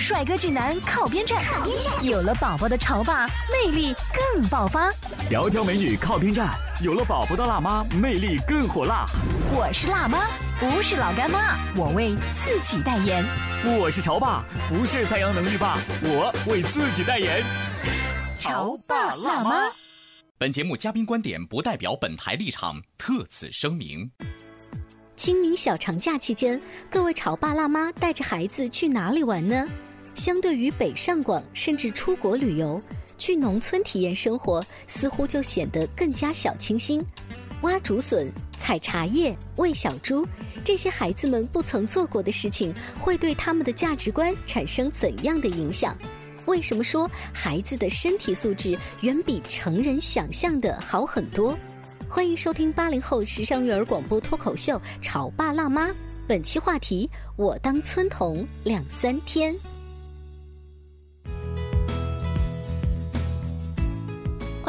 帅哥俊男靠边站，有了宝宝的潮爸魅力更爆发。窈窕美女靠边站，有了宝宝的辣妈魅力更火辣。我是辣妈，不是老干妈，我为自己代言。我是潮爸，不是太阳能浴霸，我为自己代言。潮爸辣妈。本节目嘉宾观点不代表本台立场，特此声明。清明小长假期间，各位潮爸辣妈带着孩子去哪里玩呢？相对于北上广甚至出国旅游，去农村体验生活似乎就显得更加小清新。挖竹笋、采茶叶、喂小猪，这些孩子们不曾做过的事情，会对他们的价值观产生怎样的影响？为什么说孩子的身体素质远比成人想象的好很多？欢迎收听八零后时尚育儿广播脱口秀《潮爸辣妈》，本期话题：我当村童两三天。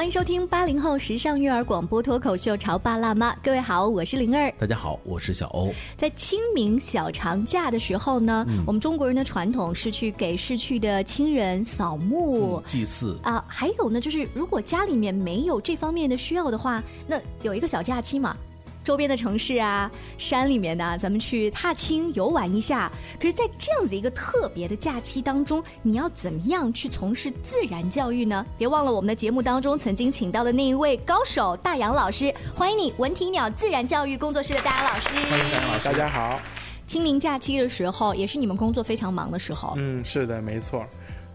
欢迎收听八零后时尚育儿广播脱口秀《潮爸辣妈》，各位好，我是灵儿。大家好，我是小欧。在清明小长假的时候呢，我们中国人的传统是去给逝去的亲人扫墓、祭祀啊。还有呢，就是如果家里面没有这方面的需要的话，那有一个小假期嘛。周边的城市啊，山里面呢，咱们去踏青游玩一下。可是，在这样子的一个特别的假期当中，你要怎么样去从事自然教育呢？别忘了我们的节目当中曾经请到的那一位高手大杨老师，欢迎你，文体鸟自然教育工作室的大杨老师。欢迎大杨老师，大家好。清明假期的时候，也是你们工作非常忙的时候。嗯，是的，没错。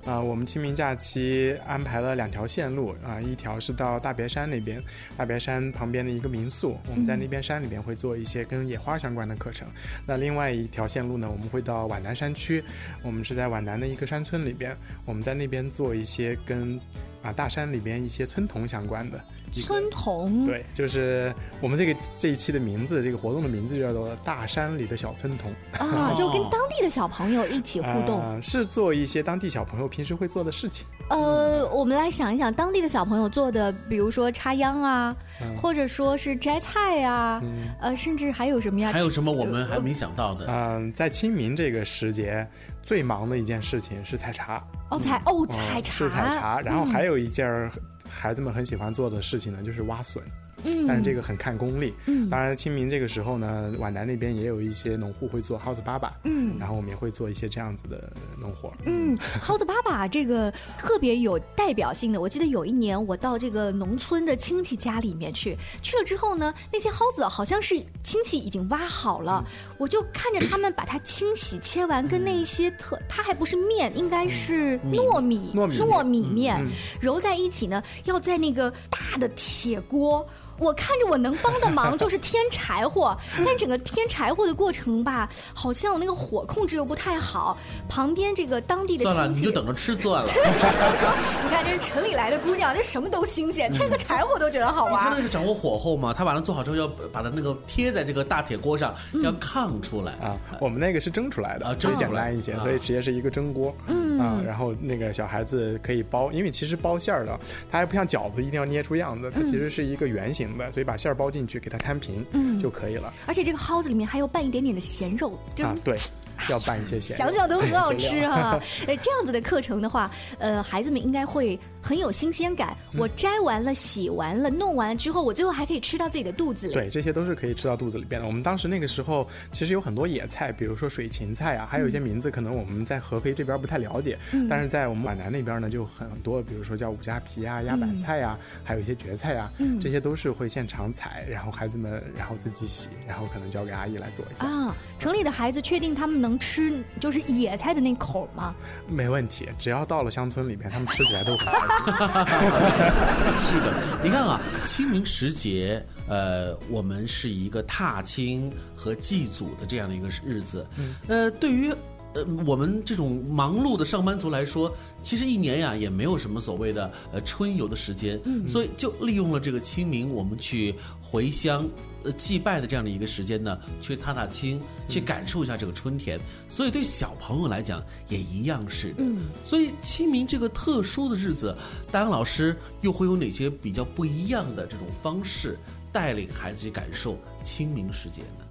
啊，我们清明假期安排了两条线路啊，一条是到大别山那边，大别山旁边的一个民宿，我们在那边山里边会做一些跟野花相关的课程。那另外一条线路呢，我们会到皖南山区，我们是在皖南的一个山村里边，我们在那边做一些跟啊大山里边一些村童相关的。村童对，就是我们这个这一期的名字，这个活动的名字叫做“大山里的小村童”啊，就跟当地的小朋友一起互动，是做一些当地小朋友平时会做的事情。呃，我们来想一想，当地的小朋友做的，比如说插秧啊，或者说是摘菜呀，呃，甚至还有什么呀？还有什么我们还没想到的？嗯，在清明这个时节，最忙的一件事情是采茶。哦，采哦，采茶是采茶，然后还有一件儿。孩子们很喜欢做的事情呢，就是挖笋。嗯，但是这个很看功力。嗯，当然清明这个时候呢，皖南那边也有一些农户会做蒿子粑粑。嗯，然后我们也会做一些这样子的农活。嗯，蒿子粑粑这个特别有代表性的。我记得有一年我到这个农村的亲戚家里面去，去了之后呢，那些蒿子好像是亲戚已经挖好了，我就看着他们把它清洗切完，跟那一些特，它还不是面，应该是糯米糯米糯米面揉在一起呢，要在那个大的铁锅。我看着我能帮的忙 就是添柴火，但整个添柴火的过程吧，好像我那个火控制又不太好。旁边这个当地的算了，你就等着吃算了。我说，你看这是城里来的姑娘，这什么都新鲜，添个柴火都觉得好玩。他那是掌握火候嘛？他把它做好之后，要把它那个贴在这个大铁锅上，要炕出来啊。我们那个是蒸出来的，蒸简单一些，所以直接是一个蒸锅。嗯啊，然后那个小孩子可以包，因为其实包馅儿的，它还不像饺子一定要捏出样子，它其实是一个圆形。所以把馅儿包进去，给它摊平，嗯，就可以了。而且这个蒿子里面还要拌一点点的咸肉，啊，对。要拌一些咸，想想都很好吃哈。哎，这样子的课程的话，呃，孩子们应该会很有新鲜感。我摘完了、洗完了、弄完了之后，我最后还可以吃到自己的肚子里。对，这些都是可以吃到肚子里边的。我们当时那个时候其实有很多野菜，比如说水芹菜啊，还有一些名字可能我们在合肥这边不太了解，但是在我们皖南那边呢就很多，比如说叫五加皮啊、鸭板菜呀，还有一些蕨菜啊，这些都是会现场采，然后孩子们然后自己洗，然后可能交给阿姨来做一下。啊，城里的孩子确定他们能。能吃就是野菜的那口吗？没问题，只要到了乡村里面，他们吃起来都很开心。是的，你看啊，清明时节，呃，我们是一个踏青和祭祖的这样的一个日子。呃，对于呃我们这种忙碌的上班族来说，其实一年呀也没有什么所谓的呃春游的时间，所以就利用了这个清明，我们去回乡。呃，祭拜的这样的一个时间呢，去踏踏青，去感受一下这个春天。所以对小朋友来讲也一样是的。嗯，所以清明这个特殊的日子，丹阳老师又会有哪些比较不一样的这种方式带领孩子去感受清明时节呢？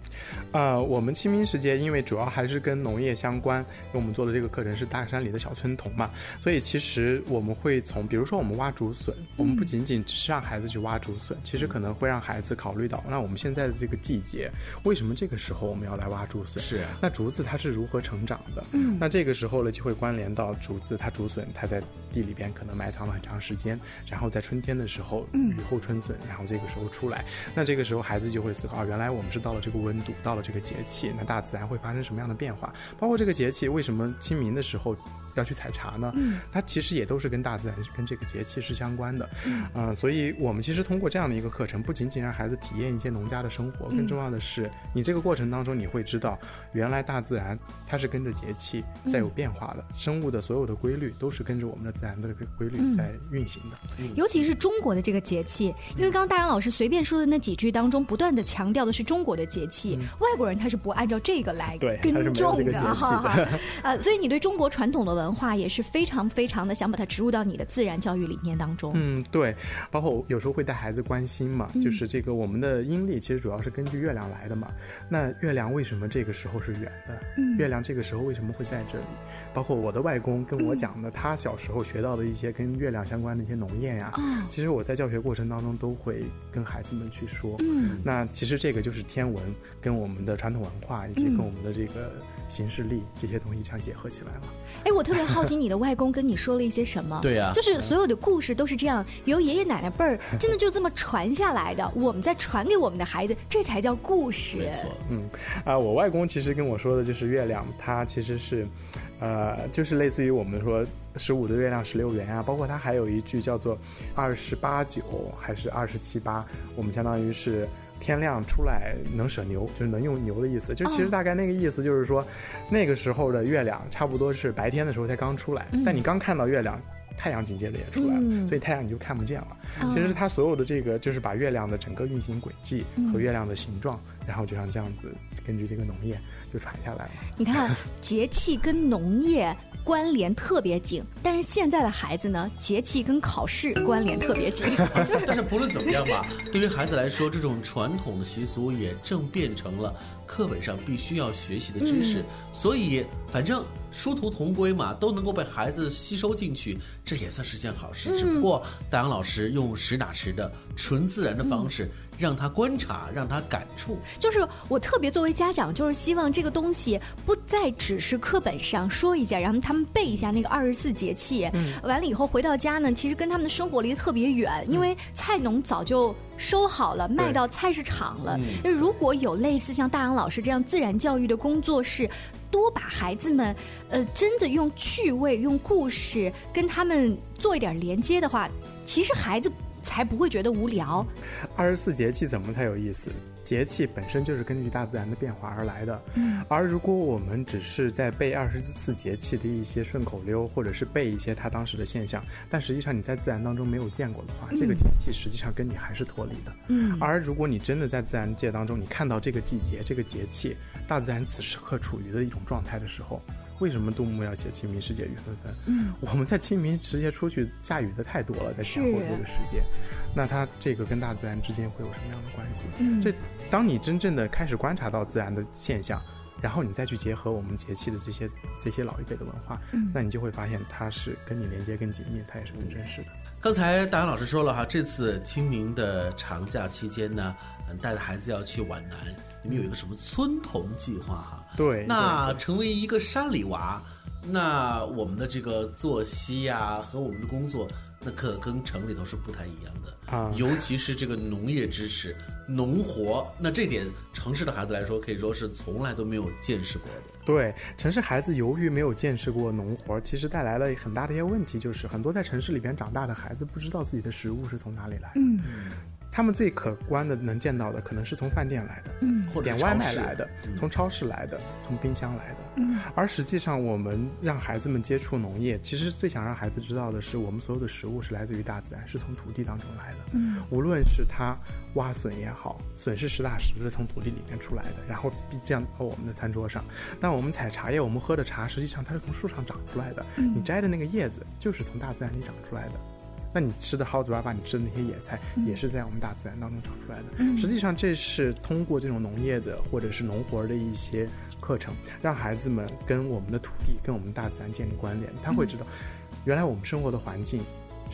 呃，我们清明时节，因为主要还是跟农业相关，因为我们做的这个课程是大山里的小村童嘛，所以其实我们会从，比如说我们挖竹笋，我们不仅仅只是让孩子去挖竹笋，其实可能会让孩子考虑到，那我们现在的这个季节，为什么这个时候我们要来挖竹笋？是啊那竹子它是如何成长的？嗯，那这个时候呢，就会关联到竹子，它竹笋它在地里边可能埋藏了很长时间，然后在春天的时候，雨后春笋，然后这个时候出来，那这个时候孩子就会思考，啊原来我们是到了这个温度，到了这个节气，那大自然会发生什么样的变化？包括这个节气，为什么清明的时候要去采茶呢？嗯，它其实也都是跟大自然、跟这个节气是相关的。嗯、所以我们其实通过这样的一个课程，不仅仅让孩子体验一些农家的生活，更重要的是，你这个过程当中你会知道，原来大自然它是跟着节气在有变化的，生物的所有的规律都是跟着我们的自然的规律在运行的。尤其是中国的这个节气，因为刚刚大杨老师随便说的那几句当中，不断的强调的是中国的节气，外国人他是不按照这个来对跟种的哈哈的。呃，所以你对中国传统的文化也是非常非常的想把它植入到你的自然教育理念当中。嗯，对，包括有时候会带孩子关心嘛，就是这个我们的阴历其实主要是根据月亮来的嘛。那月亮为什么这个时候是圆的？嗯月亮这个时候为什么会在这里？包括我的外公跟我讲的，他小时候学到的一些跟月亮相关的一些农业呀、嗯其实我在教学过程当中都会跟孩子们去说。嗯，那其实这个就是天文跟我们的传统文化以及跟我们的这个形式力这些东西相结合起来了。哎，我特别好奇你的外公跟你说了一些什么？对呀就是所有的故事都是这样，由爷爷奶奶辈儿 真的就这么传下来的，我们再传给我们的孩子，这才叫故事。没错，嗯，啊、我外公其实跟我说的就是月亮，它其实是，呃，就是类似于我们说十五的月亮十六圆啊，包括它还有一句叫做二十八九还是二十七八，我们相当于是。天亮出来能舍牛，就是能用牛的意思。就其实大概那个意思就是说，那个时候的月亮差不多是白天的时候才刚出来，但你刚看到月亮，太阳紧接着也出来了，嗯所以太阳你就看不见了。哦其实它所有的这个就是把月亮的整个运行轨迹和月亮的形状，然后就像这样子，根据这个农业就传下来了。你看，节气跟农业关联特别紧，但是现在的孩子呢，节气跟考试关联特别紧。但是不论怎么样吧，对于孩子来说，这种传统的习俗也正变成了课本上必须要学习的知识。所以，反正殊途同归嘛，都能够被孩子吸收进去，这也算是件好事。只不过大杨老师用实打实的、纯自然的方式，让他观察，让他感触。就是我特别作为家长，就是希望这个东西不再只是课本上说一下，然后他们背一下那个二十四节气，完了以后回到家呢，其实跟他们的生活离得特别远，因为菜农早就收好了，卖到菜市场了。那如果有类似像大杨老师这样自然教育的工作室，多把孩子们，呃，真的用趣味、用故事跟他们做一点连接的话，其实孩子才不会觉得无聊。二十四节气怎么才有意思？节气本身就是根据大自然的变化而来的。嗯，而如果我们只是在背二十四节气的一些顺口溜，或者是背一些它当时的现象，但实际上你在自然当中没有见过的话，这个节气实际上跟你还是脱离的。嗯，而如果你真的在自然界当中，你看到这个季节、这个节气，大自然此时刻处于的一种状态的时候。为什么杜牧要写清明时节雨纷纷？嗯，我们在清明时节出去下雨的太多了，在前后这个时节，那它这个跟大自然之间会有什么样的关系？嗯，这当你真正的开始观察到自然的现象，然后你再去结合我们节气的这些这些老一辈的文化，嗯，那你就会发现它是跟你连接更紧密，它也是更真实的。刚才大杨老师说了哈，这次清明的长假期间呢，嗯，带着孩子要去皖南，你们有一个什么村童计划哈？对，那成为一个山里娃，那我们的这个作息呀、和我们的工作，那可跟城里头是不太一样的啊尤其是这个农业知识、农活，那这点城市的孩子来说，可以说是从来都没有见识过的。对，城市孩子由于没有见识过农活，其实带来了很大的一些问题，就是很多在城市里边长大的孩子不知道自己的食物是从哪里来的。嗯他们最可观的能见到的，可能是从饭店来的，嗯或者点外卖来的，从超市来的，从冰箱来的。嗯而实际上，我们让孩子们接触农业，其实最想让孩子知道的是，我们所有的食物是来自于大自然，是从土地当中来的。嗯无论是它挖笋也好，笋是实打实的从土地里面出来的，然后降到我们的餐桌上。那我们采茶叶，我们喝的茶，实际上它是从树上长出来的。你摘的那个叶子，就是从大自然里长出来的。那你吃的蒿子粑粑，你吃的那些野菜，也是在我们大自然当中长出来的。实际上，这是通过这种农业的或者是农活的一些课程，让孩子们跟我们的土地、跟我们大自然建立关联。他会知道，原来我们生活的环境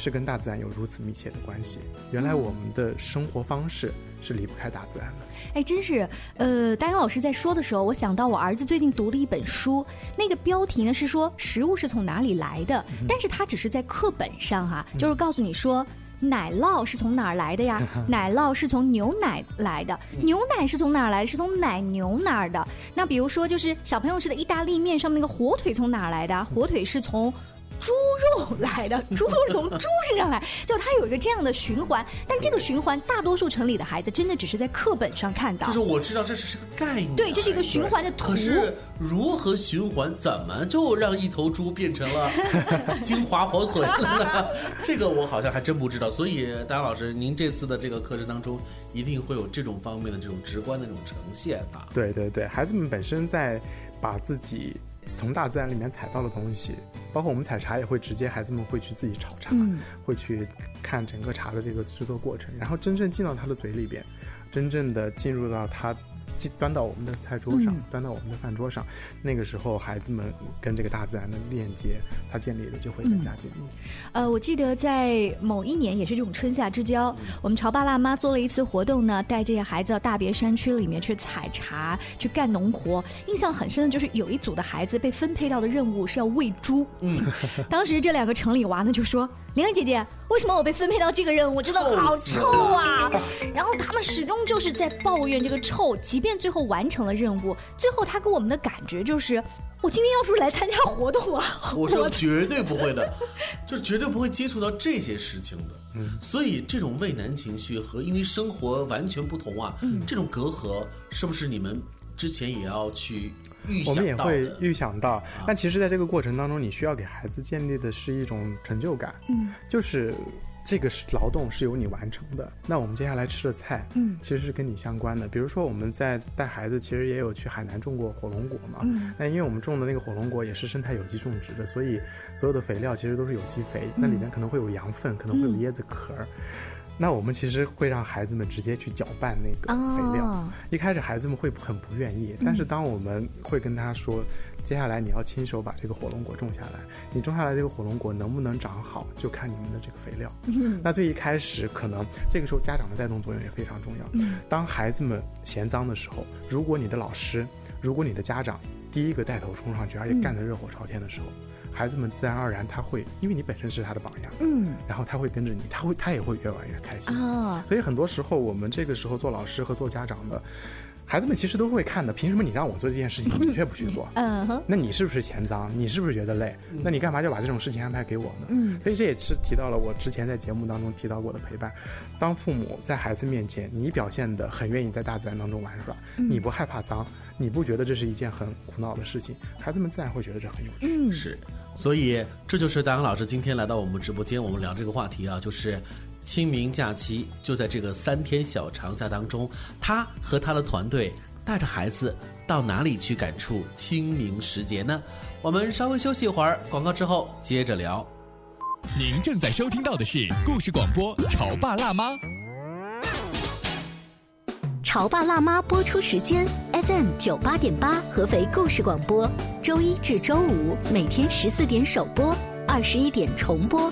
是跟大自然有如此密切的关系。原来我们的生活方式是离不开大自然的。哎，真是，呃，大英老师在说的时候，我想到我儿子最近读的一本书，那个标题呢是说食物是从哪里来的，但是它只是在课本上哈、就是告诉你说。奶酪是从哪儿来的呀？奶酪是从牛奶来的，牛奶是从哪儿来的？是从奶牛那儿的。那比如说，就是小朋友吃的意大利面上面那个火腿从哪儿来的？火腿是从猪肉来的，猪肉是从猪身上来，就它有一个这样的循环。但这个循环，大多数城里的孩子真的只是在课本上看到就是。我知道这是个概念，对，这是一个循环的图。可是如何循环？怎么就让一头猪变成了 金华火腿了呢？这个我好像还真不知道。所以，大杨老师，您这次的这个课程当中，一定会有这种方面的这种直观的这种呈现啊。对对对，孩子们本身在把自己从大自然里面采到的东西，包括我们采茶也会直接，孩子们会去自己炒茶，嗯会去看整个茶的这个制作过程，然后真正进到他的嘴里边，真正的进入到他进端到我们的菜桌上，嗯端到我们的饭桌上，那个时候孩子们跟这个大自然的链接，它建立的就会更加紧密。呃，我记得在某一年也是这种春夏之交，我们潮爸辣妈做了一次活动呢，带这些孩子到大别山区里面去采茶、去干农活。印象很深的就是有一组的孩子被分配到的任务是要喂猪。嗯，当时这两个城里娃呢就说：“玲儿姐姐，为什么我被分配到这个任务？真的好臭啊！”然后他们始终就是在抱怨这个臭，即便最后完成了任务，最后他给我们的感觉就是。我今天要是来参加活动啊，我是绝对不会的，就是绝对不会接触到这些事情的。嗯，所以这种畏难情绪和因为生活完全不同啊，这种隔阂是不是你们之前也要去预我们也？会预想到，但其实，在这个过程当中，你需要给孩子建立的是一种成就感，嗯，就是这个是劳动是由你完成的。那我们接下来吃的菜，嗯其实是跟你相关的。比如说，我们在带孩子，其实也有去海南种过火龙果嘛，嗯那因为我们种的那个火龙果也是生态有机种植的，所以所有的肥料其实都是有机肥，那里面可能会有羊粪，可能会有椰子壳儿。那我们其实会让孩子们直接去搅拌那个肥料，哦一开始孩子们会很不愿意，但是当我们会跟他说，接下来你要亲手把这个火龙果种下来，你种下来这个火龙果能不能长好，就看你们的这个肥料。那最一开始可能这个时候家长的带动作用也非常重要。当孩子们嫌脏的时候，如果你的老师，如果你的家长第一个带头冲上去，而且干得热火朝天的时候，孩子们自然而然他会，因为你本身是他的榜样，嗯然后他会跟着你，他会他也会越玩越开心。啊，所以很多时候，我们这个时候做老师和做家长的，孩子们其实都会看的。凭什么你让我做这件事情，你却不去做？嗯哼，那你是不是嫌脏？你是不是觉得累？那你干嘛就把这种事情安排给我呢？嗯，所以这也是提到了我之前在节目当中提到过的陪伴。当父母在孩子面前，你表现的很愿意在大自然当中玩耍，你不害怕脏，你不觉得这是一件很苦恼的事情，孩子们自然会觉得这很有趣。嗯，是，所以这就是大杨老师今天来到我们直播间，我们聊这个话题啊，就是清明假期就在这个三天小长假当中，他和他的团队带着孩子到哪里去感触清明时节呢？我们稍微休息一会儿，广告之后接着聊。您正在收听到的是故事广播《潮爸辣妈》。《潮爸辣妈》播出时间：FM 九八点八，合肥故事广播，周一至周五每天十四点首播，二十一点重播。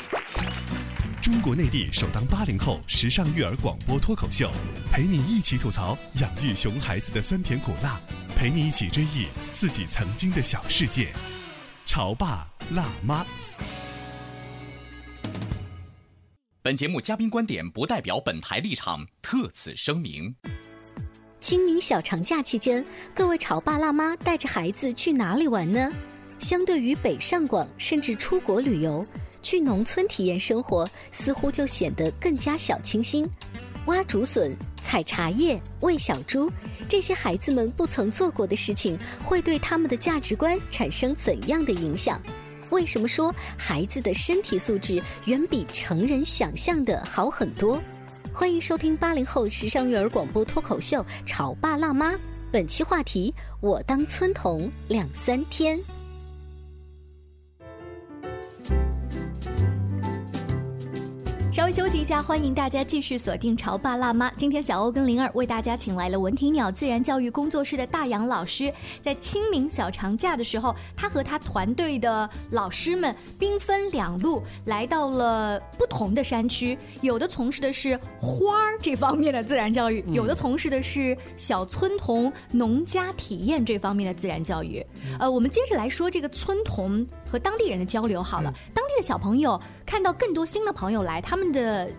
中国内地首档八零后时尚育儿广播脱口秀，陪你一起吐槽养育熊孩子的酸甜苦辣，陪你一起追忆自己曾经的小世界。潮爸辣妈。本节目嘉宾观点不代表本台立场，特此声明。清明小长假期间，各位潮爸辣妈带着孩子去哪里玩呢？相对于北上广甚至出国旅游。去农村体验生活，似乎就显得更加小清新。挖竹笋、采茶叶、喂小猪，这些孩子们不曾做过的事情，会对他们的价值观产生怎样的影响？为什么说孩子的身体素质远比成人想象的好很多？欢迎收听八零后时尚育儿广播脱口秀《潮爸辣妈》，本期话题：我当村童两三天。稍微休息一下，欢迎大家继续锁定《潮爸辣妈》。今天小欧跟灵儿为大家请来了文体鸟自然教育工作室的大杨老师。在清明小长假的时候，他和他团队的老师们兵分两路，来到了不同的山区。有的从事的是花儿这方面的自然教育，有的从事的是小村童农家体验这方面的自然教育。呃，我们接着来说这个村童和当地人的交流好了。当地的小朋友看到更多新的朋友来，他们。的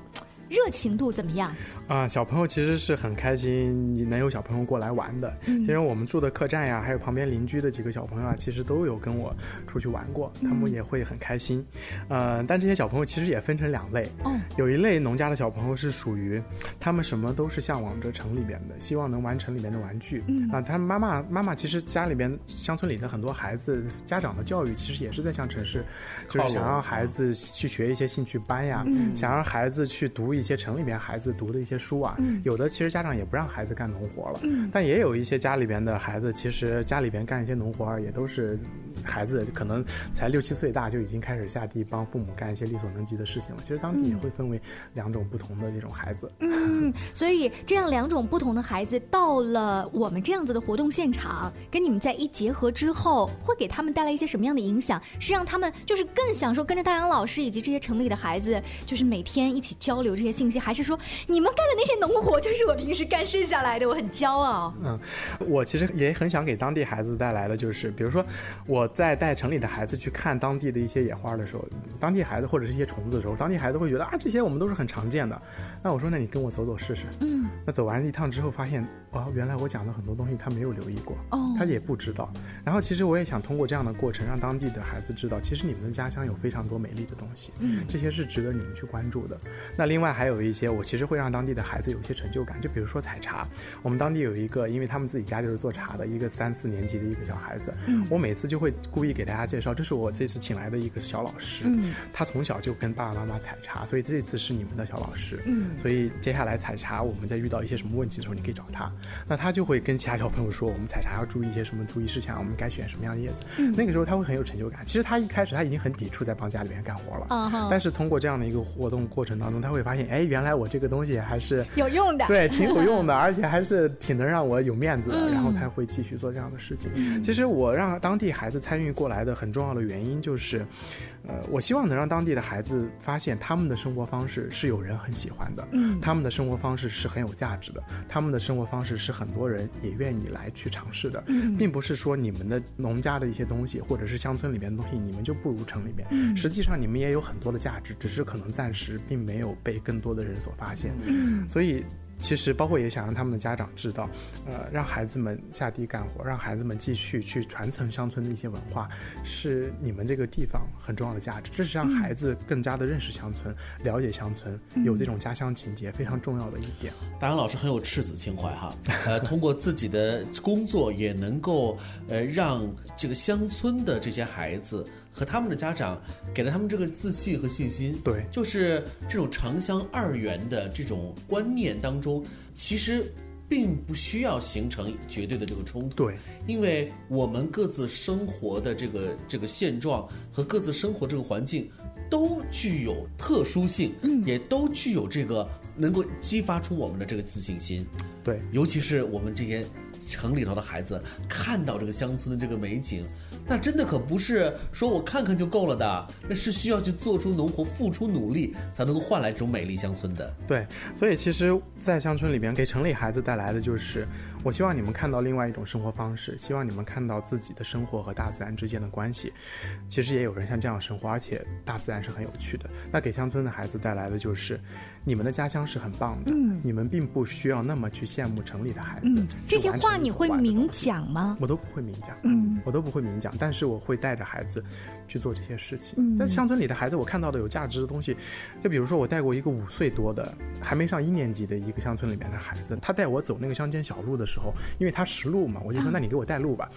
热情度怎么样？啊，小朋友其实是很开心，能有小朋友过来玩的。因为我们住的客栈呀，还有旁边邻居的几个小朋友啊，其实都有跟我出去玩过，他们也会很开心。呃，但这些小朋友其实也分成两类。哦，有一类农家的小朋友是属于，他们什么都是向往着城里边的，希望能玩城里面的玩具。嗯啊，他妈妈妈妈其实家里边乡村里的很多孩子家长的教育其实也是在向城市，就是想让孩子去学一些兴趣班呀，想让孩子去读一些城里边孩子读的一些。书啊，有的其实家长也不让孩子干农活了，但也有一些家里边的孩子，其实家里边干一些农活儿也都是。孩子可能才六七岁大，就已经开始下地帮父母干一些力所能及的事情了。其实当地也会分为两种不同的这种孩子。嗯，所以这样两种不同的孩子到了我们这样子的活动现场，跟你们在一结合之后，会给他们带来一些什么样的影响？是让他们就是更享受跟着大杨老师以及这些城里的孩子，就是每天一起交流这些信息，还是说你们干的那些农活就是我平时干剩下来的？我很骄傲。嗯，我其实也很想给当地孩子带来的就是，比如说我。在带城里的孩子去看当地的一些野花的时候，当地孩子或者是一些虫子的时候，当地孩子会觉得啊，这些我们都是很常见的。那我说，那你跟我走走试试。嗯。那走完一趟之后，发现哦，原来我讲的很多东西他没有留意过，哦，他也不知道。然后其实我也想通过这样的过程，让当地的孩子知道，其实你们的家乡有非常多美丽的东西，嗯，这些是值得你们去关注的。那另外还有一些，我其实会让当地的孩子有一些成就感，就比如说采茶。我们当地有一个，因为他们自己家就是做茶的一个三四年级的一个小孩子，嗯，我每次就会。故意给大家介绍，这是我这次请来的一个小老师，嗯，他从小就跟爸爸妈妈采茶，所以这次是你们的小老师，嗯，所以接下来采茶，我们在遇到一些什么问题的时候，你可以找他，那他就会跟其他小朋友说，我们采茶要注意一些什么注意事项，我们该选什么样的叶子，嗯，那个时候他会很有成就感。其实他一开始他已经很抵触在帮家里面干活了，啊但是通过这样的一个活动过程当中，他会发现，哎，原来我这个东西还是有用的，对，挺有用的，而且还是挺能让我有面子的，然后他会继续做这样的事情。其实我让当地孩子参与过来的很。重要的原因就是，呃，我希望能让当地的孩子发现他们的生活方式是有人很喜欢的，嗯，他们的生活方式是很有价值的，他们的生活方式是很多人也愿意来去尝试的，嗯，并不是说你们的农家的一些东西或者是乡村里面的东西，你们就不如城里面，嗯，实际上你们也有很多的价值，只是可能暂时并没有被更多的人所发现，嗯，所以。其实，包括也想让他们的家长知道，呃，让孩子们下地干活，让孩子们继续去传承乡村的一些文化，是你们这个地方很重要的价值。这是让孩子更加的认识乡村、了解乡村，有这种家乡情节非常重要的一点。大杨老师很有赤子情怀哈，呃，通过自己的工作也能够呃让这个乡村的这些孩子。和他们的家长给了他们这个自信和信心，对，就是这种城乡二元的这种观念当中，其实并不需要形成绝对的这个冲突。对，因为我们各自生活的这个这个现状和各自生活这个环境，都具有特殊性，嗯，也都具有这个能够激发出我们的这个自信心。对，尤其是我们这些城里头的孩子，看到这个乡村的这个美景，那真的可不是说我看看就够了的，那是需要去做出农活、付出努力，才能够换来这种美丽乡村的。对，所以其实，在乡村里边给城里孩子带来的就是，我希望你们看到另外一种生活方式，希望你们看到自己的生活和大自然之间的关系。其实也有人像这样生活，而且大自然是很有趣的。那给乡村的孩子带来的就是，你们的家乡是很棒的，嗯你们并不需要那么去羡慕城里的孩子。嗯，这些话你会明讲吗？我都不会明讲，嗯，我都不会明讲，但是我会带着孩子去做这些事情。嗯但乡村里的孩子，我看到的有价值的东西，就比如说我带过一个五岁多的，还没上一年级的一个乡村里面的孩子，他带我走那个乡间小路的时候，因为他识路嘛，我就说那你给我带路吧，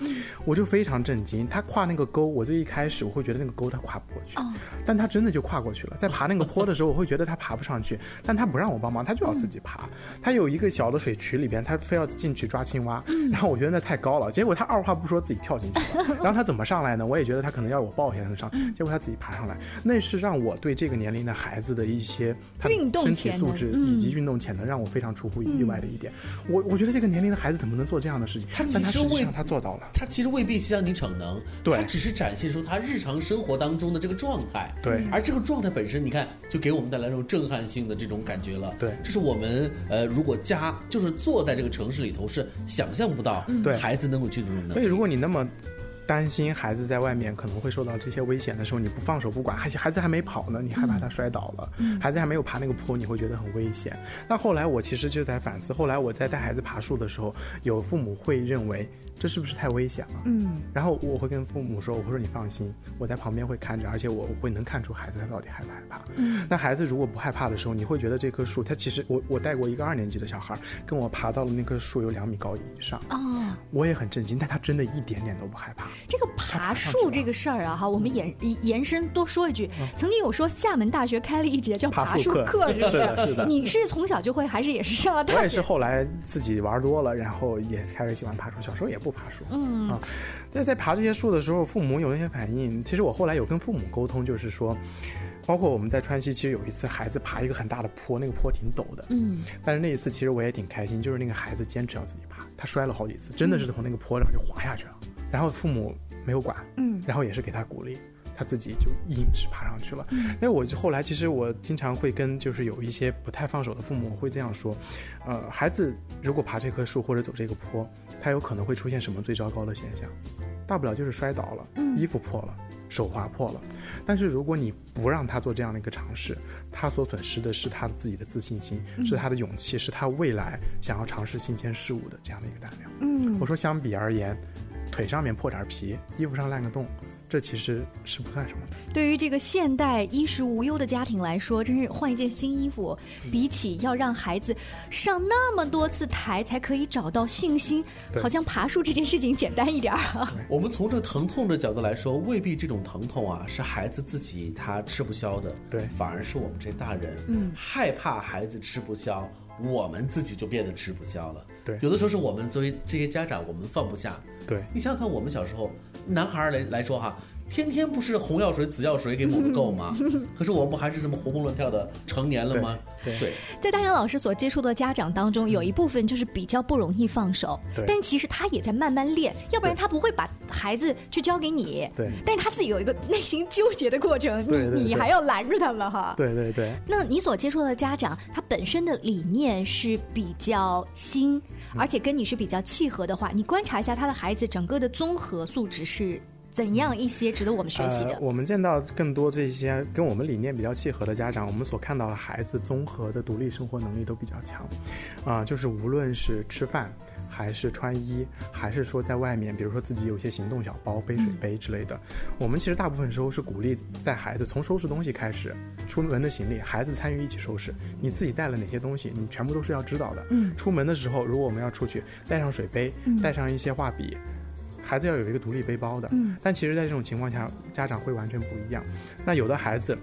我就非常震惊，他跨那个沟，我最一开始我会觉得那个沟他跨不过去，哦但他真的就跨过去了。在爬那个坡的时候，我会觉得他爬不上去，但他不让我帮忙，他就要自己爬。他有一个小的水渠里边，他非要进去抓青蛙，然后我觉得那太高了，结果他二话不说自己跳进去了。然后他怎么上来呢？我也觉得他可能要我抱一下结果他自己爬上来。那是让我对这个年龄的孩子的一些他的运动身体素质嗯以及运动潜能，让我非常出乎意外的一点。我我觉得这个年龄的孩子怎么能做这样的事情？他其实为实际上他做到了。他其实未必像你逞能，对他只是展现出他日常生活当中的这个状态。对而这个状态本身，你看就给我们带来这种震撼性的这种感觉了。对这是我们呃，如果家就是坐在这个城市里头是想象不到孩子能够具有这种能力。所以，如果你那么担心孩子在外面可能会受到这些危险的时候，你不放手不管，孩孩子还没跑呢，你害怕他摔倒了；孩子还没有爬那个坡，你会觉得很危险。那后来我其实就在反思，后来我在带孩子爬树的时候，有父母会认为这是不是太危险了？嗯，然后我会跟父母说，我会说你放心，我在旁边会看着，而且我会能看出孩子他到底害不害怕。嗯，那孩子如果不害怕的时候，你会觉得这棵树，他其实我我带过一个二年级的小孩，跟我爬到了那棵树有两米高以上，哦，我也很震惊，但他真的一点点都不害怕。这个爬树这个事儿啊，哈，我们延延伸多说一句，曾经有说厦门大学开了一节叫爬树课课，是不是的是的你是从小就会，还是也是上了大学？也是后来自己玩多了，然后也开始喜欢爬树。小时候也不爬树，嗯啊，但是在爬这些树的时候，父母有那些反应。其实我后来有跟父母沟通，就是说，包括我们在川西，其实有一次孩子爬一个很大的坡，那个坡挺陡的，嗯，但是那一次其实我也挺开心，就是那个孩子坚持要自己爬，他摔了好几次，真的是从那个坡上就滑下去了，然后父母没有管，嗯然后也是给他鼓励。他自己就硬是爬上去了，因为我就后来其实我经常会跟就是有一些不太放手的父母会这样说，呃，孩子如果爬这棵树或者走这个坡，他有可能会出现什么最糟糕的现象？大不了就是摔倒了，衣服破了，手划破了。但是如果你不让他做这样的一个尝试，他所损失的是他自己的自信心，是他的勇气，是他未来想要尝试新鲜事物的这样的一个胆量。嗯我说相比而言，腿上面破点皮，衣服上烂个洞，这其实是不算什么的。对于这个现代衣食无忧的家庭来说，真是换一件新衣服，比起要让孩子上那么多次台才可以找到信心，好像爬树这件事情简单一点儿啊。我们从这个疼痛的角度来说，未必这种疼痛啊是孩子自己他吃不消的，对反而是我们这大人，嗯害怕孩子吃不消，我们自己就变得吃不消了。对有的时候是我们作为这些家长，我们放不下。对，你想想看，我们小时候，男孩儿来来说哈，天天不是红药水、紫药水给抹不够吗？可是我们不还是这么活蹦乱跳的成年了吗？对对，在大杨老师所接触的家长当中，有一部分就是比较不容易放手，对但其实他也在慢慢练，要不然他不会把孩子去交给你。对但是他自己有一个内心纠结的过程，你你还要拦着他了哈。对对对，那你所接触的家长，他本身的理念是比较新，而且跟你是比较契合的话，你观察一下他的孩子整个的综合素质是怎样一些值得我们学习的呃。？我们见到更多这些跟我们理念比较契合的家长，我们所看到的孩子综合的独立生活能力都比较强，啊、就是无论是吃饭。还是穿衣，还是说在外面，比如说自己有些行动小包、背水杯之类的，我们其实大部分时候是鼓励在孩子从收拾东西开始，出门的行李，孩子参与一起收拾，你自己带了哪些东西，你全部都是要知道的。嗯出门的时候，如果我们要出去，带上水杯，带上一些画笔，孩子要有一个独立背包的。嗯但其实，在这种情况下，家长会完全不一样。那有的孩子。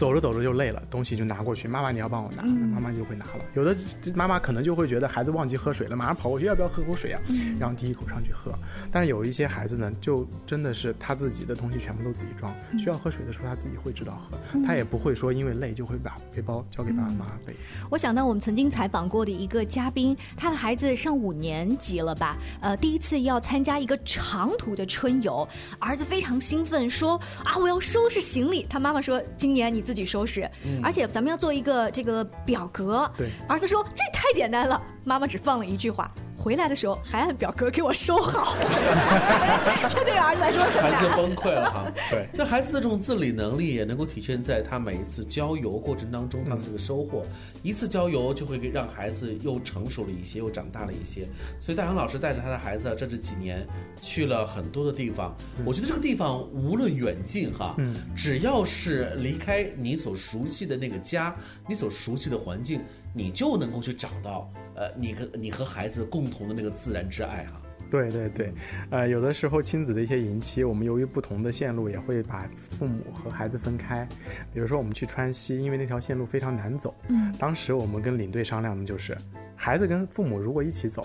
走着走着就累了，东西就拿过去，妈妈你要帮我拿，嗯妈妈就会拿了。有的妈妈可能就会觉得孩子忘记喝水了，马上跑过去要不要喝口水啊？嗯然后第一口上去喝。但是有一些孩子呢，就真的是他自己的东西全部都自己装，嗯需要喝水的时候他自己会知道喝，他也不会说因为累就会把背包交给爸爸妈妈背。我想到我们曾经采访过的一个嘉宾，他的孩子上五年级了吧？呃，第一次要参加一个长途的春游，儿子非常兴奋，说啊，我要收拾行李。他妈妈说，今年你自己收拾，而且咱们要做一个这个表格。对儿子说这太简单了，妈妈只放了一句话。回来的时候还按表格给我收好，这对儿子来说很孩子。崩溃了哈。对这孩子的这种自理能力也能够体现在他每一次郊游过程当中他的这个收获。一次郊游就会给让孩子又成熟了一些，又长大了一些。所以大杨老师带着他的孩子，这这几年去了很多的地方。我觉得这个地方无论远近哈，嗯只要是离开你所熟悉的那个家，你所熟悉的环境，你就能够去找到呃，你和你和孩子共同的那个自然之爱哈。对对对，呃，有的时候亲子的一些营期，我们由于不同的线路，也会把父母和孩子分开。比如说我们去川西，因为那条线路非常难走，嗯，当时我们跟领队商量的就是，孩子跟父母如果一起走，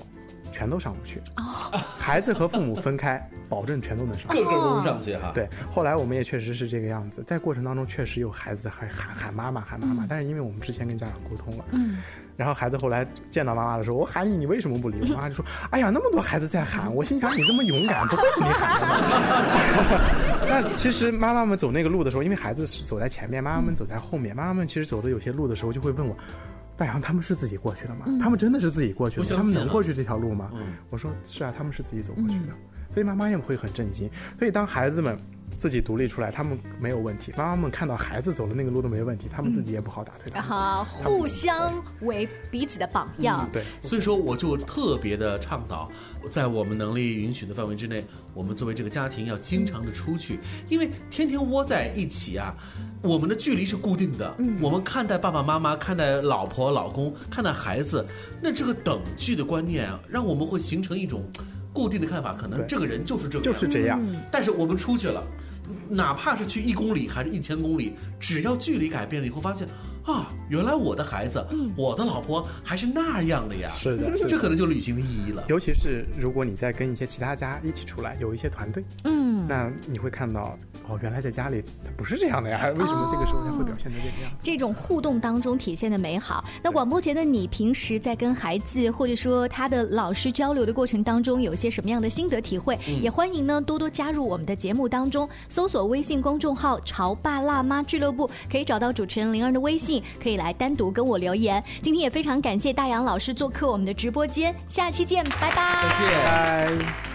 全都上不去；孩子和父母分开，保证全都能上。个个都能上去哈。对，后来我们也确实是这个样子，在过程当中确实有孩子还喊喊妈妈喊妈妈，但是因为我们之前跟家长沟通了，嗯，然后孩子后来见到妈妈的时候，我喊你，你为什么不理我？妈妈就说：“哎呀，那么多孩子在喊，我心想你这么勇敢，不会是你喊的吧？” 那其实妈妈们走那个路的时候，因为孩子是走在前面，妈妈们走在后面，妈妈们其实走的有些路的时候就会问我。大洋他们是自己过去的吗？他们真的是自己过去的吗？他们能过去这条路吗？嗯我说是啊，他们是自己走过去的，所以妈妈也会很震惊。所以当孩子们自己独立出来，他们没有问题，妈妈们看到孩子走的那个路都没问题，他们自己也不好打退堂鼓。啊，互相为彼此的榜样。对，所以说，我就特别的倡导，在我们能力允许的范围之内，我们作为这个家庭要经常的出去，因为天天窝在一起啊，我们的距离是固定的。嗯，我们看待爸爸妈妈、看待老婆、老公、看待孩子，那这个等距的观念啊，让我们会形成一种固定的看法，可能这个人就是这个样子，就是这样。但是我们出去了，哪怕是去一公里还是一千公里，只要距离改变了以后，发现啊，原来我的孩子，我的老婆还是那样的呀。是的，是的这可能就旅行的意义了。尤其是如果你在跟一些其他家一起出来，有一些团队，嗯，那你会看到，哦，原来在家里他不是这样的呀，为什么这个时候他会表现的这个样子？这种互动当中体现的美好。那广播前的你，平时在跟孩子或者说他的老师交流的过程当中，有一些什么样的心得体会？也欢迎呢多多加入我们的节目当中，搜索微信公众号“潮爸辣妈俱乐部”，可以找到主持人灵儿的微信，可以来单独跟我留言。今天也非常感谢大杨老师做客我们的直播间，下期见，拜拜。再见。拜。